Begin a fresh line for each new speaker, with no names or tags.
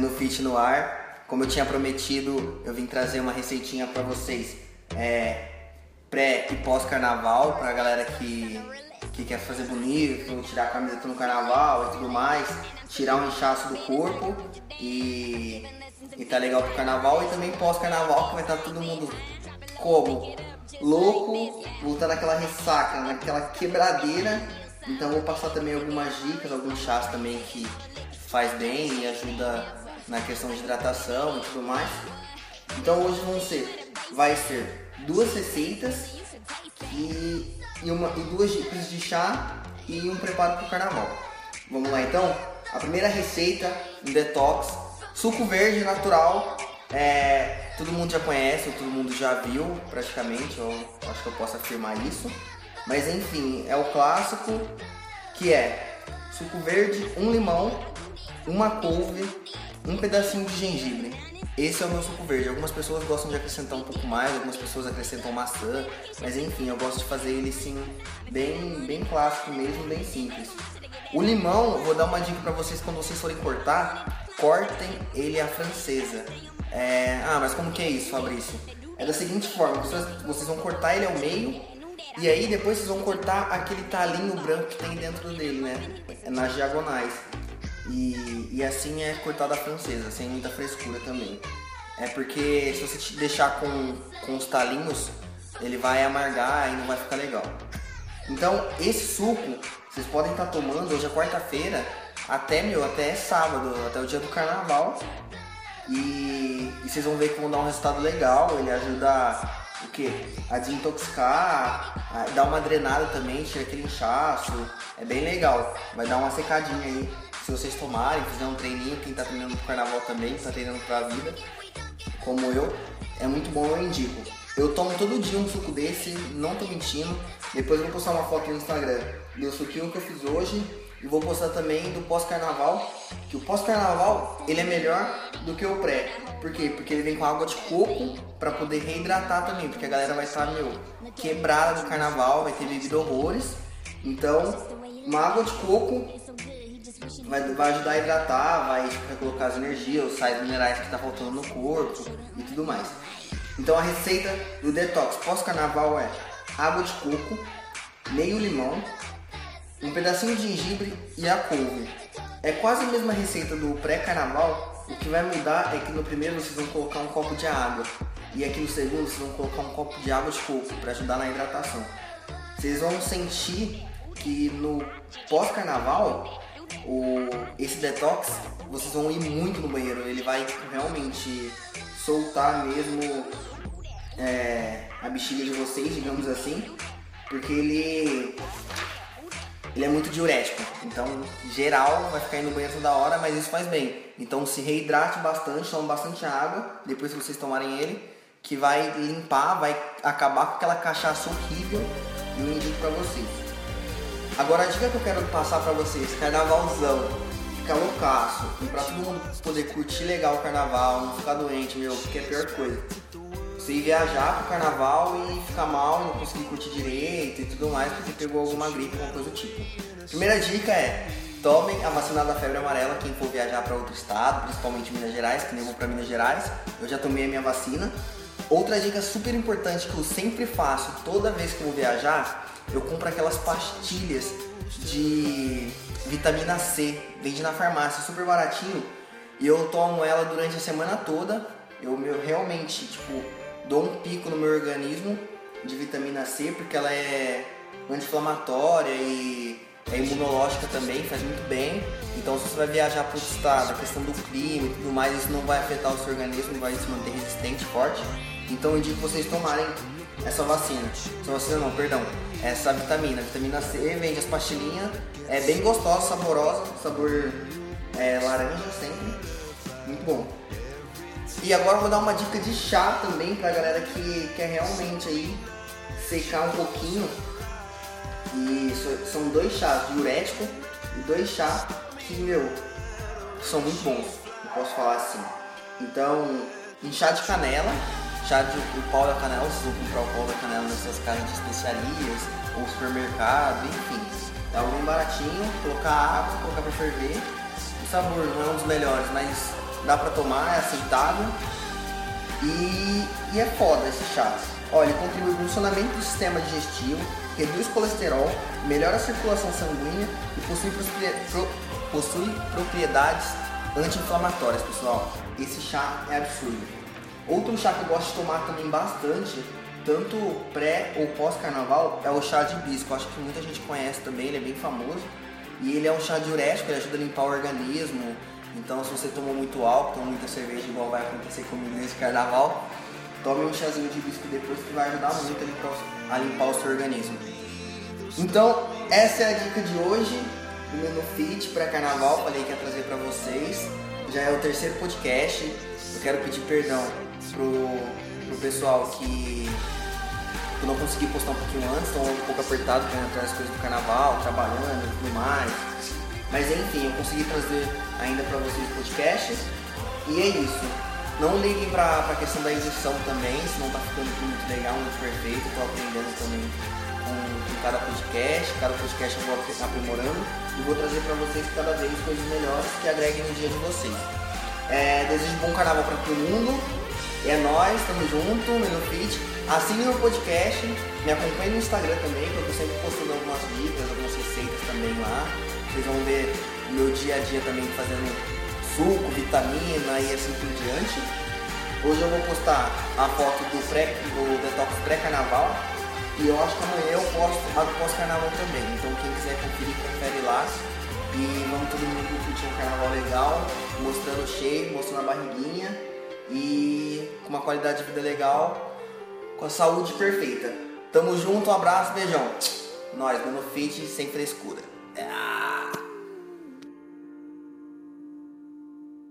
Renofit no ar. Como eu tinha prometido, eu vim trazer uma receitinha para vocês é, pré e pós-carnaval, pra galera que, que quer fazer bonito, tirar a camiseta no carnaval e tudo mais, tirar um inchaço do corpo e, e tá legal pro carnaval e também pós-carnaval que vai estar tá todo mundo como? Louco, voltando naquela ressaca, naquela quebradeira. Então vou passar também algumas dicas, alguns chás também que faz bem e ajuda na questão de hidratação e tudo mais. Então hoje vão ser, vai ser duas receitas e, e, uma, e duas dicas de chá e um preparo para o carnaval. Vamos lá então? A primeira receita, um detox, suco verde natural, é, todo mundo já conhece, todo mundo já viu praticamente, eu acho que eu posso afirmar isso. Mas enfim, é o clássico que é suco verde, um limão, uma couve, um pedacinho de gengibre. Esse é o meu suco verde. Algumas pessoas gostam de acrescentar um pouco mais, algumas pessoas acrescentam maçã, mas enfim, eu gosto de fazer ele sim bem, bem clássico mesmo, bem simples. O limão, vou dar uma dica para vocês quando vocês forem cortar, cortem ele à francesa. É... Ah, mas como que é isso, Fabrício? É da seguinte forma, vocês, vocês vão cortar ele ao meio e aí depois vocês vão cortar aquele talinho branco que tem dentro dele, né? Nas diagonais. E, e assim é cortada francesa, sem muita frescura também. É porque se você deixar com, com os talinhos, ele vai amargar e não vai ficar legal. Então, esse suco, vocês podem estar tomando hoje é quarta-feira, até, meu, até sábado, até o dia do carnaval. E, e vocês vão ver que vão dar um resultado legal. Ele ajuda o que? A desintoxicar, a dar uma drenada também, tira aquele inchaço. É bem legal. Vai dar uma secadinha aí se vocês tomarem, fizer um treininho, quem está treinando pro carnaval também, está treinando pra vida, como eu, é muito bom, eu indico. Eu tomo todo dia um suco desse, não tô mentindo. Depois eu vou postar uma foto no Instagram do suquinho que eu fiz hoje e vou postar também do pós-carnaval, que o pós-carnaval ele é melhor do que o pré. Por quê? Porque ele vem com água de coco para poder reidratar também, porque a galera vai estar, meu, quebrada do carnaval, vai ter bebido horrores. Então, uma água de coco vai, vai ajudar a hidratar, vai colocar as energias, os sais minerais que tá faltando no corpo e tudo mais. Então a receita do detox pós-carnaval é água de coco, meio limão, um pedacinho de gengibre e a couve. É quase a mesma receita do pré-carnaval, o que vai mudar é que no primeiro vocês vão colocar um copo de água e aqui no segundo vocês vão colocar um copo de água de coco para ajudar na hidratação. Vocês vão sentir que no pós-carnaval o, esse detox, vocês vão ir muito no banheiro. Ele vai realmente soltar mesmo é, a bexiga de vocês, digamos assim, porque ele ele é muito diurético. Então, geral, vai ficar indo no banheiro toda hora, mas isso faz bem. Então, se reidrate bastante, tome bastante água depois que vocês tomarem ele, que vai limpar, vai acabar com aquela cachaça horrível e eu indico pra vocês. Agora a dica que eu quero passar pra vocês, carnavalzão, ficar loucaço, e pra todo mundo poder curtir legal o carnaval, não ficar doente, meu, porque é a pior coisa. Você ir viajar pro carnaval e ficar mal, não conseguir curtir direito e tudo mais, porque pegou alguma gripe, alguma coisa do tipo. Primeira dica é, tomem a vacina da febre amarela quem for viajar para outro estado, principalmente Minas Gerais, que nem eu vou para Minas Gerais. Eu já tomei a minha vacina. Outra dica super importante que eu sempre faço toda vez que eu vou viajar eu compro aquelas pastilhas de vitamina C, vende na farmácia, super baratinho, e eu tomo ela durante a semana toda. Eu, eu realmente, tipo, dou um pico no meu organismo de vitamina C, porque ela é anti-inflamatória e é imunológica também, faz muito bem. Então se você vai viajar para o estado, a questão do clima e tudo mais, isso não vai afetar o seu organismo, vai se manter resistente, forte. Então eu indico vocês tomarem essa vacina. Essa vacina não, perdão. Essa vitamina. Vitamina C vende as pastilhinhas. É bem gostosa, saborosa. Sabor é, laranja sempre. Muito bom. E agora eu vou dar uma dica de chá também pra galera que quer realmente aí secar um pouquinho. E são dois chás, diurético e dois chás que, meu, são muito bons. Eu posso falar assim. Então, em chá de canela, chá de o pau da canela, vocês vão comprar o pau da canela nessas casas de especiarias ou supermercado, enfim. É algo bem baratinho, colocar água, colocar para ferver. O sabor não é um dos melhores, mas dá pra tomar, é aceitável. E, e é foda esse chá. Olha, ele contribui para o funcionamento do sistema digestivo, reduz colesterol, melhora a circulação sanguínea e possui, pro, possui propriedades anti-inflamatórias, pessoal. Esse chá é absurdo. Outro chá que eu gosto de tomar também bastante, tanto pré ou pós-carnaval, é o chá de hibisco. Acho que muita gente conhece também, ele é bem famoso. E ele é um chá diurético, ele ajuda a limpar o organismo. Então, se você tomou muito álcool, tomou muita cerveja, igual vai acontecer comigo nesse carnaval, tome um chazinho de hibisco depois que vai ajudar muito a limpar, a limpar o seu organismo. Então, essa é a dica de hoje do menu fit para carnaval. Falei que ia trazer para vocês. Já é o terceiro podcast. Eu quero pedir perdão pro, pro pessoal que eu não consegui postar um pouquinho antes, estou um pouco apertado com as coisas do carnaval, trabalhando e tudo mais. Mas enfim, eu consegui trazer ainda para vocês o podcast. E é isso. Não liguem para a questão da edição também, senão tá ficando muito legal, muito perfeito. Estou aprendendo também com, com, cada podcast. Cada podcast eu vou aprimorando e vou trazer para vocês cada vez coisas melhores que agreguem no dia de vocês. É, desejo bom carnaval para todo mundo. É nóis, tamo junto, Menu Fit. Assine o podcast, me acompanhe no Instagram também, porque eu sempre postando algumas dicas, algumas receitas também lá. Vocês vão ver meu dia a dia também fazendo suco, vitamina e assim por diante. Hoje eu vou postar a foto do, pré, do detox pré-carnaval e eu acho que amanhã eu posto a do pós-carnaval também. Então quem quiser conferir, confere lá. E vamos todo mundo curtir um carnaval legal, mostrando o shape, mostrando a barriguinha e com uma qualidade de vida legal, com a saúde perfeita. Tamo junto, um abraço, beijão. Nós, Mano Fit, sem frescura.